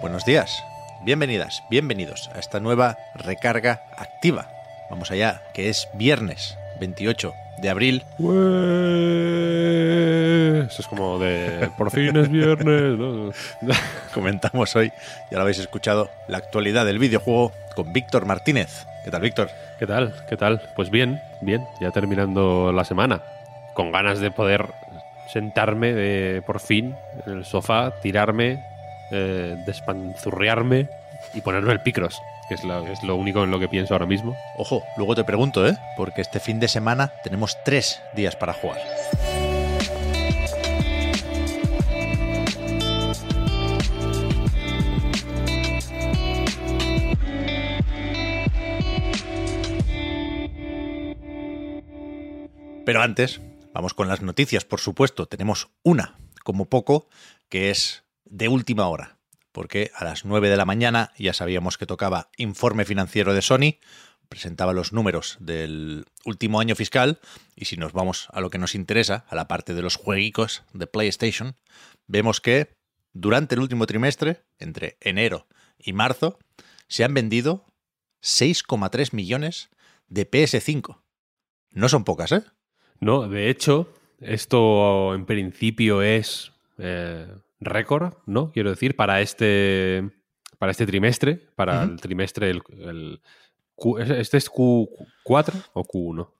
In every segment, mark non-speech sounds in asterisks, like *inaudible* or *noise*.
Buenos días, bienvenidas, bienvenidos a esta nueva recarga activa. Vamos allá, que es viernes 28 de abril. Eso es como de por fin es viernes. ¿no? *laughs* Comentamos hoy, ya lo habéis escuchado, la actualidad del videojuego con Víctor Martínez. ¿Qué tal, Víctor? ¿Qué tal? ¿Qué tal? Pues bien, bien, ya terminando la semana. Con ganas de poder sentarme de, por fin en el sofá, tirarme, eh, despanzurrearme y ponerme el picros, que es, lo, es lo único en lo que pienso ahora mismo. Ojo, luego te pregunto, ¿eh? Porque este fin de semana tenemos tres días para jugar. Pero antes, vamos con las noticias, por supuesto. Tenemos una, como poco, que es de última hora. Porque a las 9 de la mañana ya sabíamos que tocaba informe financiero de Sony, presentaba los números del último año fiscal, y si nos vamos a lo que nos interesa, a la parte de los jueguicos de PlayStation, vemos que durante el último trimestre, entre enero y marzo, se han vendido 6,3 millones de PS5. No son pocas, ¿eh? No, de hecho, esto en principio es eh, récord, ¿no? Quiero decir, para este, para este trimestre, para el trimestre, el, el Q- ¿este es Q4 o Q1?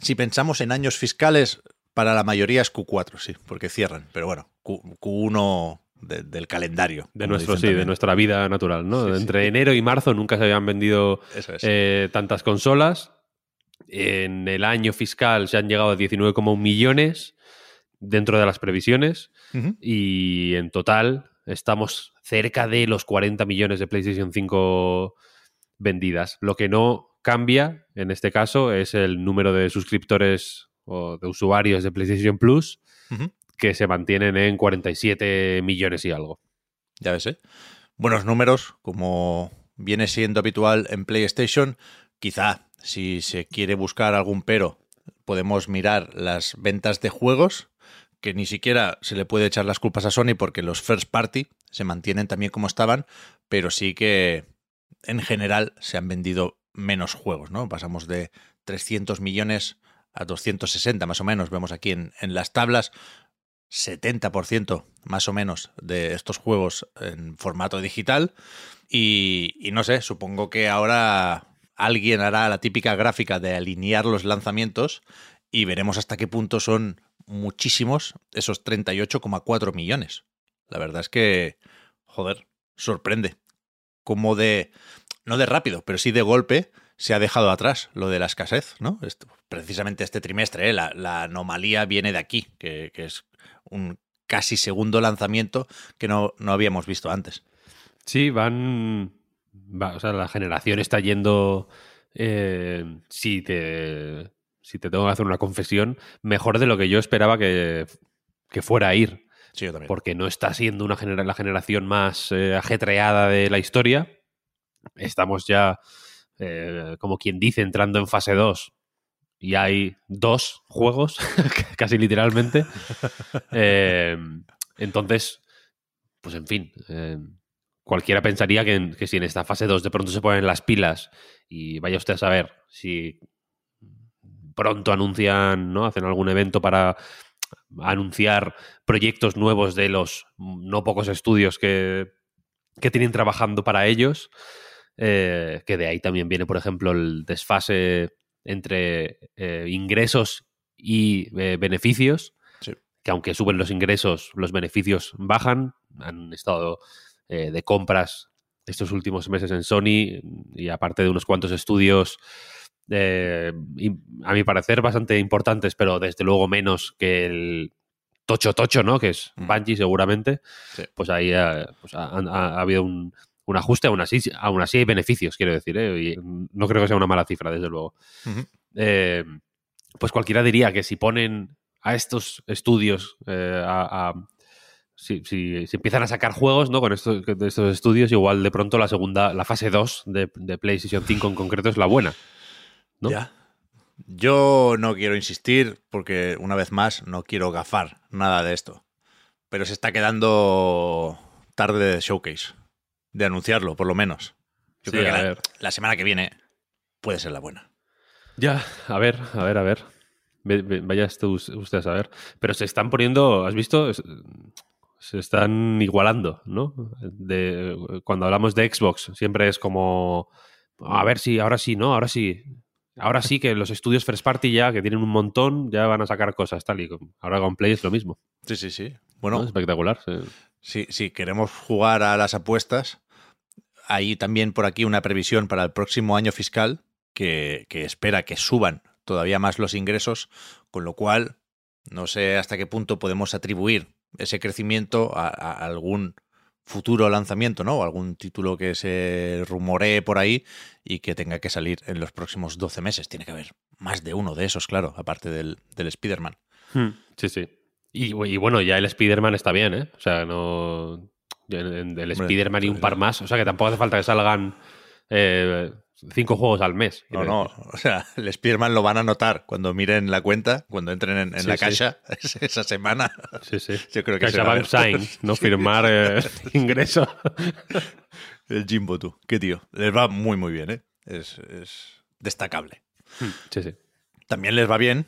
Si pensamos en años fiscales, para la mayoría es Q4, sí, porque cierran. Pero bueno, Q, 1 del calendario. De nuestro, sí, de nuestra vida natural, ¿no? Sí, sí. Entre enero y marzo nunca se habían vendido es. eh, tantas consolas. En el año fiscal se han llegado a 19,1 millones dentro de las previsiones y en total estamos cerca de los 40 millones de PlayStation 5 vendidas. Lo que no cambia en este caso es el número de suscriptores o de usuarios de PlayStation Plus que se mantienen en 47 millones y algo. Ya ves, ¿eh? Buenos números, como viene siendo habitual en PlayStation. Quizá, si se quiere buscar algún pero, podemos mirar las ventas de juegos, que ni siquiera se le puede echar las culpas a Sony porque los first party se mantienen también como estaban, pero sí que en general se han vendido menos juegos, ¿no? Pasamos de 300 millones a 260 más o menos, vemos aquí en, en las tablas. 70% más o menos de estos juegos en formato digital. Y, y no sé, supongo que ahora alguien hará la típica gráfica de alinear los lanzamientos y veremos hasta qué punto son muchísimos esos 38,4 millones. La verdad es que, joder, sorprende. Como de, no de rápido, pero sí de golpe se ha dejado atrás lo de la escasez, ¿no? Precisamente este trimestre, ¿eh? la, la anomalía viene de aquí, que, que es un casi segundo lanzamiento que no, no habíamos visto antes. Sí, van. Va- o sea, la generación está yendo. eh, si te. Si te tengo que hacer una confesión, mejor de lo que yo esperaba que, que fuera a ir. Sí, yo también. Porque no está siendo una genera- la generación más eh, ajetreada de la historia. Estamos ya, eh, como quien dice, entrando en fase 2. Y hay dos juegos, *laughs* casi literalmente. *laughs* Eh, entonces, pues en fin, eh, cualquiera pensaría que, en- que si en esta fase 2 de pronto se ponen las pilas y vaya usted a saber si pronto anuncian, ¿no? Hacen algún evento para anunciar proyectos nuevos de los no pocos estudios que, que tienen trabajando para ellos. eh, que de ahí también viene, por ejemplo, el desfase entre eh, ingresos y eh, beneficios. Sí. Que aunque suben los ingresos, los beneficios bajan. Han estado eh, de compras estos últimos meses en Sony y aparte de unos cuantos estudios eh, a mi parecer bastante importantes, pero desde luego menos que el Tocho Tocho, ¿no? Que es. Bungie seguramente. Sí. Pues ahí eh, pues ha, ha- ha habido un, un ajuste, aún así, aún así hay beneficios, quiero decir, ¿eh? Y no creo que sea una mala cifra, desde luego. Eh, pues cualquiera diría que si ponen a estos estudios eh, a, a- si, si- si empiezan a sacar juegos ¿no? con estos, estos estudios, igual de pronto la segunda, la fase 2 de, de PlayStation 5 en concreto es la buena. ¿no? Ya. Yo no quiero insistir porque, una vez más, no quiero gafar nada de esto. Pero se está quedando tarde de showcase. De anunciarlo, por lo menos. Yo Sí, creo que la, semana que viene puede ser la buena. Ya, a ver, a ver, a ver. Ve- ve- Vaya usted a saber. Pero se están poniendo, ¿has visto? Se están igualando, ¿no? De, cuando hablamos de Xbox, siempre es como, a ver si, ahora sí, ¿no? Ahora sí. Ahora sí que los estudios First Party ya, que tienen un montón, ya van a sacar cosas, tal y como. Ahora con Play es lo mismo. Sí, sí, sí. ¿no? Bueno, Espectacular. sí. si, si queremos jugar a las apuestas, hay también por aquí una previsión para el próximo año fiscal que, que espera que suban todavía más los ingresos, con lo cual no sé hasta qué punto podemos atribuir ese crecimiento a, a algún futuro lanzamiento, ¿no? O algún título que se rumoree por ahí y que tenga que salir en los próximos 12 meses. Tiene que haber más de uno de esos, claro, aparte del, del Spider-Man. Hmm, Sí, sí. Y, y bueno, ya el Spider-Man está bien, ¿eh? O sea, no. El Hombre, Spider-Man y un par más. O sea, que tampoco hace falta que salgan eh, cinco juegos al mes. No, no, o sea, el Spider-Man lo van a notar cuando miren la cuenta, cuando entren en, en Sí, la sí. caja *laughs* esa semana. Sí, sí. Yo creo que se va a CaixaBank ver. Sign, ¿no? Firmar eh, *laughs* ingreso. El Jimbo, tú. Qué tío. Les va muy, muy bien, ¿eh? Es, es destacable. Sí, sí. También les va bien,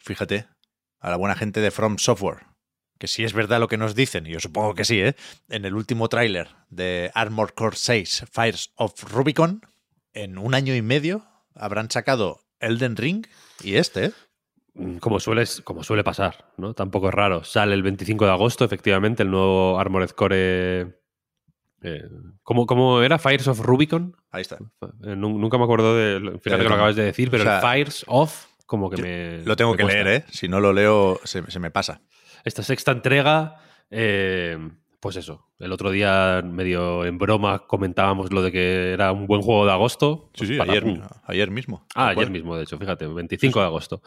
fíjate, a la buena gente de From Software. Que si es verdad lo que nos dicen, y yo supongo que sí, ¿eh? En el último tráiler de Armored Core 6, Fires of Rubicon, en un año y medio habrán sacado Elden Ring y este, ¿eh? Mm, Como, sueles, como suele pasar, ¿no? Tampoco es raro. Sale el 25 de agosto, efectivamente, el nuevo Armored Core. eh, ¿cómo, cómo era? ¿Fires of Rubicon? Ahí está. Eh, nu- nunca me acuerdo de. Fíjate que lo acabas de decir, pero o sea, el Fires of, como que me. Lo tengo me que cuesta. leer, ¿eh? Si no lo leo, se, se me pasa. Esta sexta entrega, eh, pues eso. El otro día, medio en broma, comentábamos lo de que era un buen juego de agosto. Sí, Pues sí, patapum. ayer, ayer mismo. Ah, ayer mismo, de hecho, fíjate, 25 de agosto.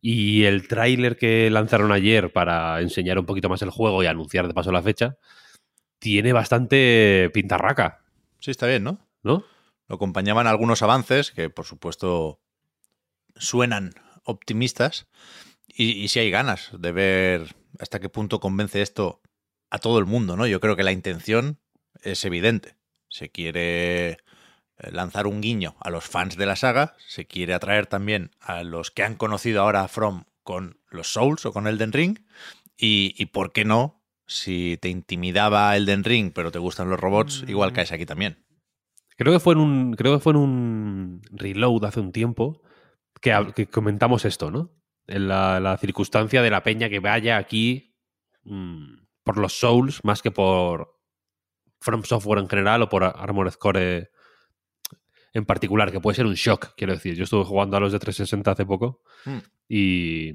Y el tráiler que lanzaron ayer para enseñar un poquito más el juego y anunciar de paso la fecha, tiene bastante pintarraca, Sí, está bien, ¿no? ¿no? Lo acompañaban algunos avances que, por supuesto, suenan optimistas. Y, y sí hay ganas de ver hasta qué punto convence esto a todo el mundo, ¿no? Yo creo que la intención es evidente. Se quiere eh, lanzar un guiño a los fans de la saga, se quiere atraer también a los que han conocido ahora a From con los Souls o con Elden Ring. Y, y por qué no, si te intimidaba Elden Ring, pero te gustan los robots, igual caes aquí también. Creo que fue en un, creo que fue en un reload hace un tiempo que, comentamos esto, ¿no? En la, la circunstancia de la peña que vaya aquí mm, por los Souls más que por From Software en general o por Armored Core en particular, que puede ser un shock, quiero decir. Yo estuve jugando a los de 360 hace poco Mm. y...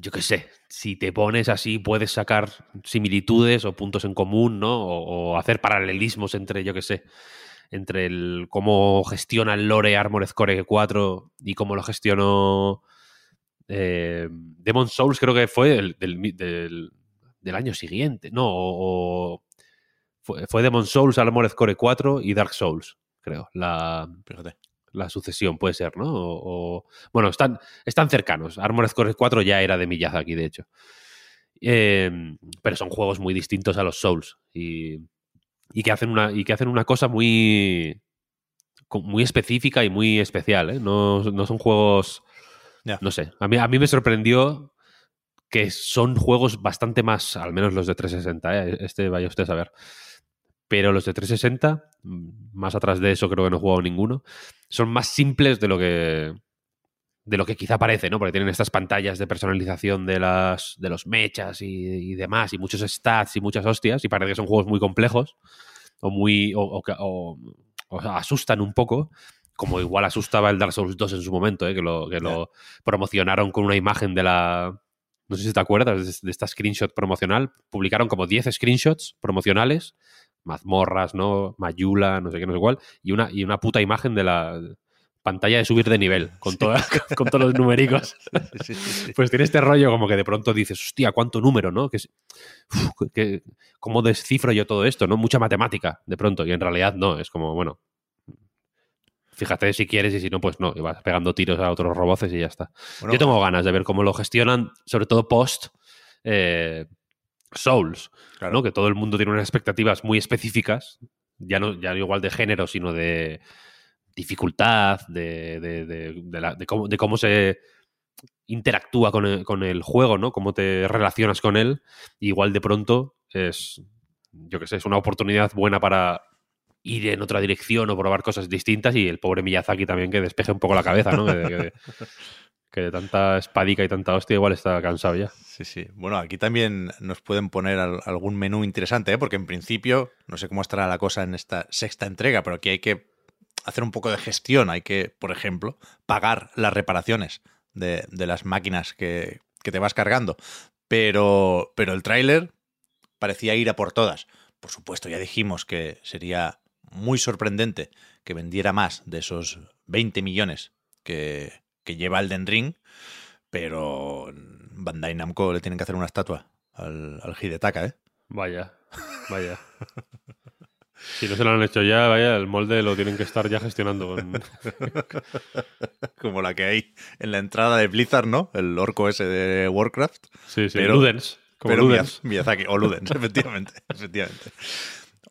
yo qué sé, si te pones así puedes sacar similitudes o puntos en común, ¿no? O, o hacer paralelismos entre, yo qué sé, entre el cómo gestiona el lore Armored Core 4 y cómo lo gestionó eh, Demon Souls, creo que fue el- del, del- del año siguiente, ¿no? O, o fue, fue Demon Souls, Armored Core 4 y Dark Souls, creo, la, Fíjate. la sucesión, puede ser, ¿no? O, o- bueno, están, están cercanos. Armored Core 4 ya era de Miyazaki, de hecho. Eh, pero son juegos muy distintos a los Souls y, y que hacen una, y que hacen una cosa muy, muy específica y muy especial. ¿eh? No, no son juegos... No sé, a mí, a mí me sorprendió que son juegos bastante más, al menos los de 360, ¿eh? este vaya usted a saber. Pero los de 360, mm, más atrás de eso creo que no he jugado ninguno, son más simples de lo que de lo que quizá parece, ¿no? Porque tienen estas pantallas de personalización de las de los mechas y, y demás, y muchos stats y muchas hostias, y parece que son juegos muy complejos, o muy. o, o o- o asustan un poco. Como igual asustaba el Dark Souls 2 en su momento, ¿eh? que, lo, que lo promocionaron con una imagen de la... No sé si te acuerdas de esta screenshot promocional. Publicaron como 10 screenshots promocionales, mazmorras, ¿no? Mayula, no sé qué, no sé cuál, y una, y una puta imagen de la pantalla de subir de nivel con, *laughs* con todos los numéricos. *laughs* pues tiene este rollo como que de pronto dices, hostia, cuánto número, ¿no? Que, que, ¿Cómo descifro yo todo esto? ¿no? Mucha matemática, de pronto, y en realidad no, es como, bueno, fíjate si quieres y si no, pues no, y vas pegando tiros a otros robots y ya está. Yo tengo ganas de ver cómo lo gestionan, sobre todo post eh, Souls, ¿no? Que todo el mundo tiene unas expectativas muy específicas, ya no, ya no igual de género, sino de dificultad, de, de, de, cómo, de cómo se interactúa con el, con el, juego, ¿no? Cómo te relacionas con él. igual de pronto es, yo qué sé, es una oportunidad buena para ir en otra dirección o probar cosas distintas y el pobre Miyazaki también que despeje un poco la cabeza, ¿no? que, de tanta espadica y tanta hostia igual está cansado ya. Sí, sí. Bueno, aquí también nos pueden poner algún menú interesante, ¿eh? porque en principio, no sé cómo estará la cosa en esta sexta entrega, pero aquí hay que hacer un poco de gestión. Hay que, por ejemplo, pagar las reparaciones de, las máquinas que, que, te vas cargando. Pero, pero el tráiler parecía ir a por todas. Por supuesto, ya dijimos que sería muy sorprendente que vendiera más de esos 20 millones que, que lleva Elden Ring, pero Bandai Namco le tienen que hacer una estatua al, al Hidetaka, ¿eh? Vaya, vaya. *laughs* Si no se lo han hecho ya, vaya, el molde lo tienen que estar ya gestionando. *laughs* Como la que hay en la entrada de Blizzard, ¿no? El orco ese de Warcraft. Sí, sí, pero, Ludens. Como Ludens. Miyazaki, o Ludens, *laughs* efectivamente, efectivamente.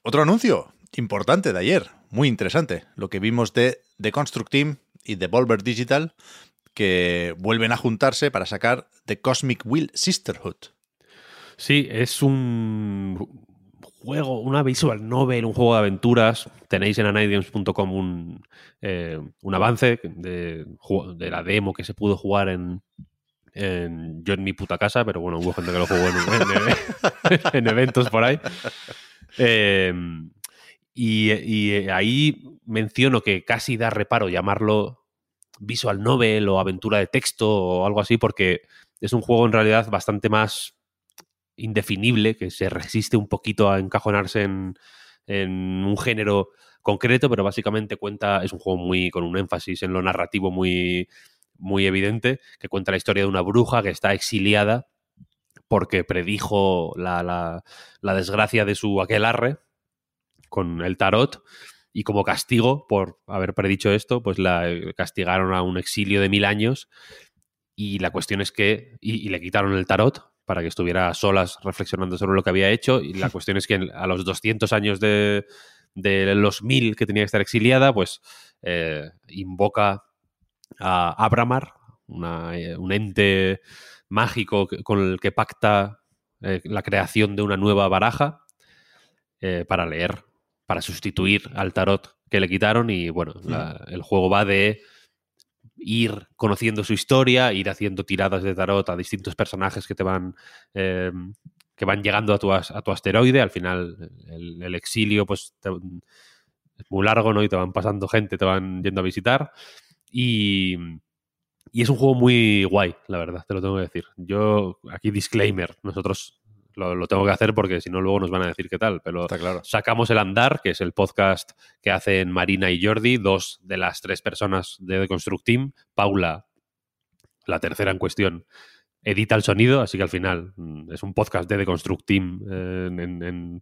Otro anuncio importante de ayer, muy interesante, lo que vimos de The Construct Team y de Volver Digital, que vuelven a juntarse para sacar The Cosmic Wheel Sisterhood. Sí, es un juego, una visual novel, un juego de aventuras. Tenéis en anaidiums.com un, eh, un avance de, la demo que se pudo jugar en, en, yo en mi puta casa, pero bueno, hubo gente que lo jugó en, *laughs* eventos por ahí. Eh, y, ahí menciono que casi da reparo llamarlo visual novel o aventura de texto o algo así, porque es un juego en realidad bastante más indefinible, que se resiste un poquito a encajonarse en, un género concreto, pero básicamente cuenta, es un juego muy con un énfasis en lo narrativo muy, muy evidente, que cuenta la historia de una bruja que está exiliada porque predijo la, la, la desgracia de su aquelarre con el tarot y como castigo por haber predicho esto, pues la eh, castigaron a un exilio de mil años y la cuestión es que, y, le quitaron el tarot para que estuviera solas reflexionando sobre lo que había hecho y la *laughs* cuestión es que a los 200 años de, de los mil que tenía que estar exiliada, pues eh, invoca a Abramar, eh, un ente mágico con el que pacta la creación de una nueva baraja para leer para sustituir al tarot que le quitaron y bueno, el juego va de ir conociendo su historia, ir haciendo tiradas de tarot a distintos personajes que te van em, que van llegando a tu, a tu asteroide. Al final el, exilio pues es muy largo, ¿no? Y te van pasando gente, te van yendo a visitar y y es un juego muy guay, la verdad, te lo tengo que decir. Yo, aquí disclaimer, nosotros lo, tengo que hacer porque si no luego nos van a decir qué tal. Pero sacamos el Andar, que es el podcast que hacen Marina y Jordi, dos de las tres personas de The Construct Team. Paula, la tercera en cuestión, edita el sonido, así que al final mm, es un podcast de The Construct Team en,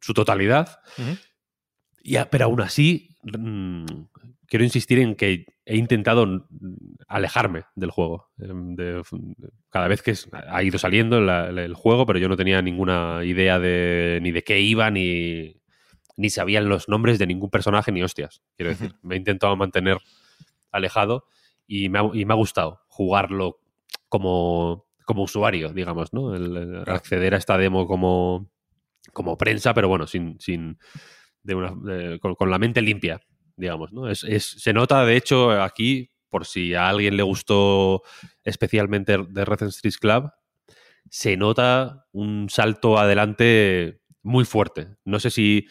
su totalidad. y, pero aún así, mm, quiero insistir en que he intentado alejarme del juego. Em, cada vez que ha ido saliendo el juego, pero yo no tenía ninguna idea de ni de qué iba, ni, ni sabían los nombres de ningún personaje, ni hostias. Quiero decir, me he intentado mantener alejado y me ha, gustado jugarlo como, como usuario, digamos, ¿no? El, acceder a esta demo como, como prensa, pero bueno, sin, sin de una, con la mente limpia digamos, ¿no? Es, se nota, de hecho, aquí, por si a alguien le gustó especialmente de Red Street Club, se nota un salto adelante muy fuerte. No sé si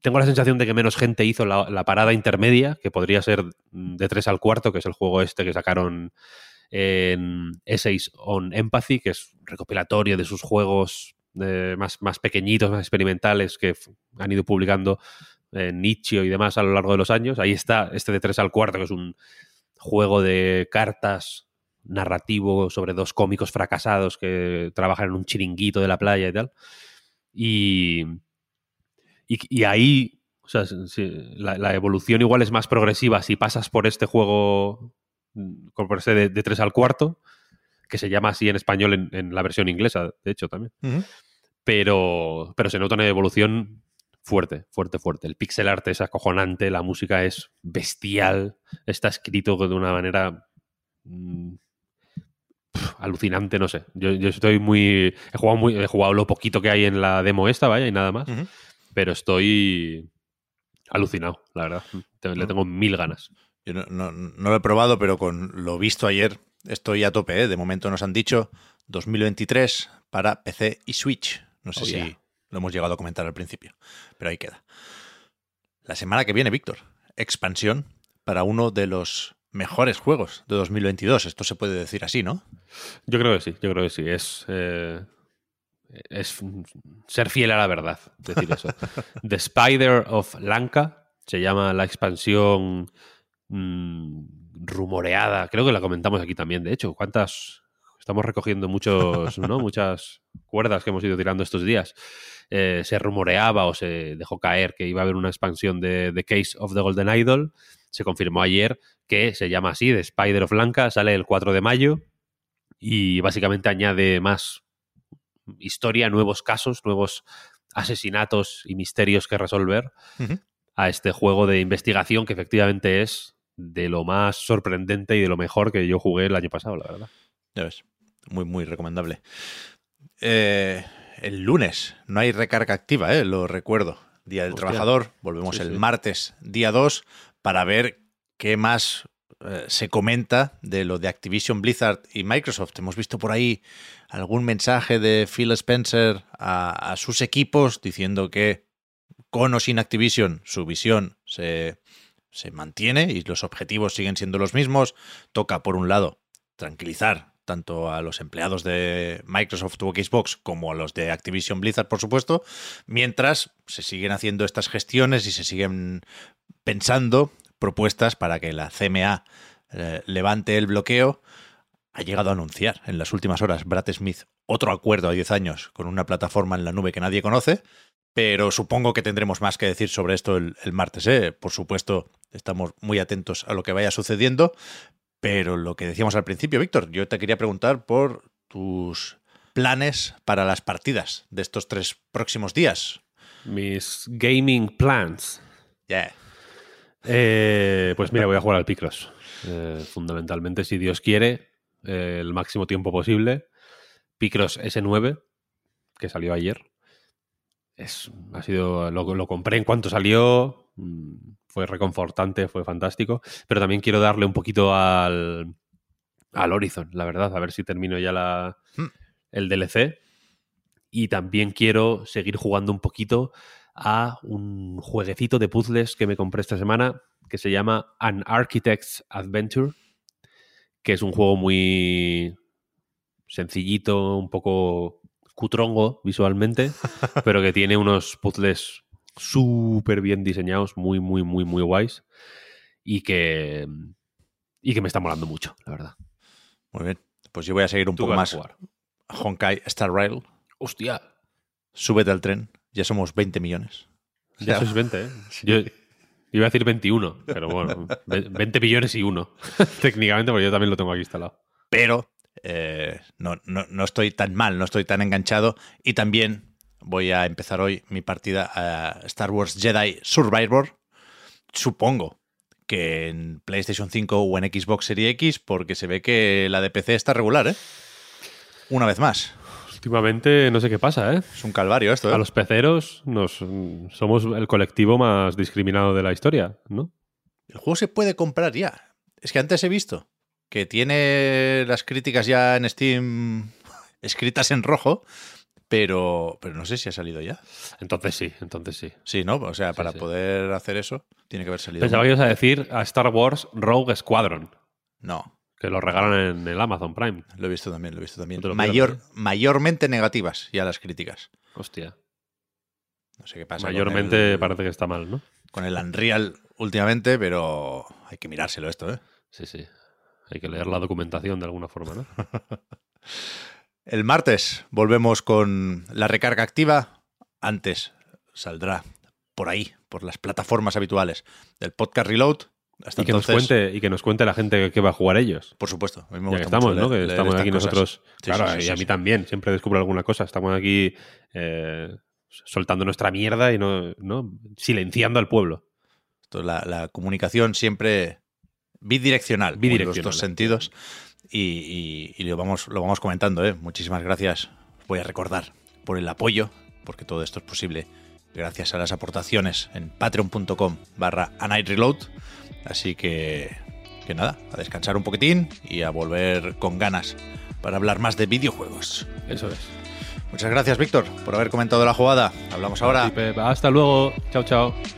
tengo la sensación de que menos gente hizo la, la parada intermedia, que podría ser de 3 al cuarto, que es el juego este que sacaron en Essays on Empathy, que es recopilatorio de sus juegos eh, más, más pequeñitos, más experimentales que han ido publicando en Nichio y demás a lo largo de los años. Ahí está este de 3 al cuarto, que es un juego de cartas narrativo sobre dos cómicos fracasados que trabajan en un chiringuito de la playa y tal. Y, y, y ahí, o sea, si- la, la evolución igual es más progresiva si pasas por este juego, mm, por este de, de 3 al cuarto, que se llama así en español en, en la versión inglesa, de hecho, también. Pero, pero se nota una evolución fuerte, fuerte, fuerte. El pixel art es acojonante, la música es bestial, está escrito de una manera mm, alucinante, no sé. Yo, yo estoy muy he, jugado muy. he jugado lo poquito que hay en la demo esta, vaya, y nada más. Pero estoy alucinado, la verdad. Te- Le tengo mil ganas. Yo no, no- no lo he probado, pero con lo visto ayer estoy a tope. ¿eh? De momento nos han dicho 2023 para PC y Switch. No sé Oh, si yeah. Lo hemos llegado a comentar al principio, pero ahí queda. La semana que viene, Víctor, expansión para uno de los mejores juegos de 2022. Esto se puede decir así, ¿no? Yo creo que sí, yo creo que sí. Es, eh, es ser fiel a la verdad, decir eso. *laughs* The Spider of Lanka se llama la expansión mm, rumoreada. Creo que la comentamos aquí también, de hecho. ¿Cuántas? Estamos recogiendo muchos, ¿no? *laughs* muchas cuerdas que hemos ido tirando estos días. Eh, se rumoreaba o se dejó caer que iba a haber una expansión de The Case of the Golden Idol. Se confirmó ayer que se llama así, The Spider of Lanka, sale el 4 de mayo y básicamente añade más historia, nuevos casos, nuevos asesinatos y misterios que resolver a este juego de investigación que efectivamente es de lo más sorprendente y de lo mejor que yo jugué el año pasado, la verdad. Ya ves. Muy, muy recomendable. Eh, el lunes no hay recarga activa, ¿eh? lo recuerdo. Día del Hostia. Trabajador. Volvemos Sí, el sí. martes, día 2, para ver qué más eh, se comenta de lo de Activision Blizzard y Microsoft. Hemos visto por ahí algún mensaje de Phil Spencer a, a sus equipos diciendo que con o sin Activision su visión se, se mantiene y los objetivos siguen siendo los mismos. Toca, por un lado, tranquilizar tanto a los empleados de Microsoft o Xbox como a los de Activision Blizzard, por supuesto, mientras se siguen haciendo estas gestiones y se siguen pensando propuestas para que la CMA eh, levante el bloqueo. Ha llegado a anunciar en las últimas horas Brad Smith otro acuerdo a 10 años con una plataforma en la nube que nadie conoce, pero supongo que tendremos más que decir sobre esto el, martes. ¿eh? Por supuesto, estamos muy atentos a lo que vaya sucediendo, pero lo que decíamos al principio, Víctor, yo te quería preguntar por tus planes para las partidas de estos tres próximos días. Mis gaming plans. Yeah. Eh, pues mira, voy a jugar al Picross. Eh, fundamentalmente, si Dios quiere, eh, el máximo tiempo posible. Picross S9, que salió ayer. Es, ha sido, lo, lo compré en cuanto salió. Fue reconfortante, fue fantástico. Pero también quiero darle un poquito al, al Horizon, la verdad. A ver si termino ya la, Hmm. el DLC. Y también quiero seguir jugando un poquito a un jueguecito de puzzles que me compré esta semana que se llama An Architect's Adventure, que es un juego muy sencillito, un poco cutrongo visualmente, *laughs* pero que tiene unos puzzles súper bien diseñados, muy, muy, muy, muy guays y que, y que me está molando mucho, la verdad. Muy bien. Pues yo voy a seguir un poco más jugar. Honkai Star Rail. Hostia, Súbete al tren. Ya somos 20 millones. O ya sea, sois 20, ¿eh? *laughs* Yo iba a decir 21, pero bueno, ve- 20 millones y uno, *laughs* técnicamente, porque yo también lo tengo aquí instalado. pero eh, no, no- no estoy tan mal, no estoy tan enganchado. Y también voy a empezar hoy mi partida a Star Wars Jedi Survivor. Supongo que en PlayStation 5 o en Xbox Series X, porque se ve que la de PC está regular, ¿eh? Una vez más. Últimamente no sé qué pasa, ¿eh? Es un calvario esto, ¿eh? A los peceros nos, somos el colectivo más discriminado de la historia, ¿no? El juego se puede comprar ya. Es que antes he visto que tiene las críticas ya en Steam *laughs* escritas en rojo, pero, pero no sé si ha salido ya. Entonces sí, entonces sí. Sí, ¿no? O sea, para sí. poder hacer eso, tiene que haber salido. Pensaba que ibas a decir a Star Wars Rogue Squadron, No, que lo regalan en el Amazon Prime. lo he visto también, lo he visto también. Mayor, pierdas, mayormente negativas ya las críticas. Hostia. No sé qué pasa. Mayormente el- parece que está mal, ¿no? con el Unreal últimamente, pero hay que mirárselo esto, ¿eh? Sí, sí. Hay que leer la documentación de alguna forma, ¿no? *laughs* El martes volvemos con la recarga activa. Antes saldrá por ahí, por las plataformas habituales del podcast Reload. Hasta y, que nos cuente, y que nos cuente la gente que va a jugar ellos. por supuesto, a mí me Ya que gusta estamos, mucho ¿no? leer- Que estamos aquí cosas. nosotros. Sí, claro, sí, sí, y a mí también. Siempre descubro alguna cosa. Estamos aquí eh, soltando nuestra mierda y no, no silenciando al pueblo. Esto, la, la comunicación siempre bidireccional, en Bidireccional. los dos sentidos. Y, y- y lo, vamos, lo vamos comentando, ¿eh? Muchísimas gracias. Voy a recordar por el apoyo, porque todo esto es posible gracias a las aportaciones en patreon.com barra reload. Así que, que nada, a descansar un poquitín y a volver con ganas para hablar más de videojuegos. Eso es. Muchas gracias, Víctor, por haber comentado la jugada. Hablamos ahora. Hasta luego. Chao, chao.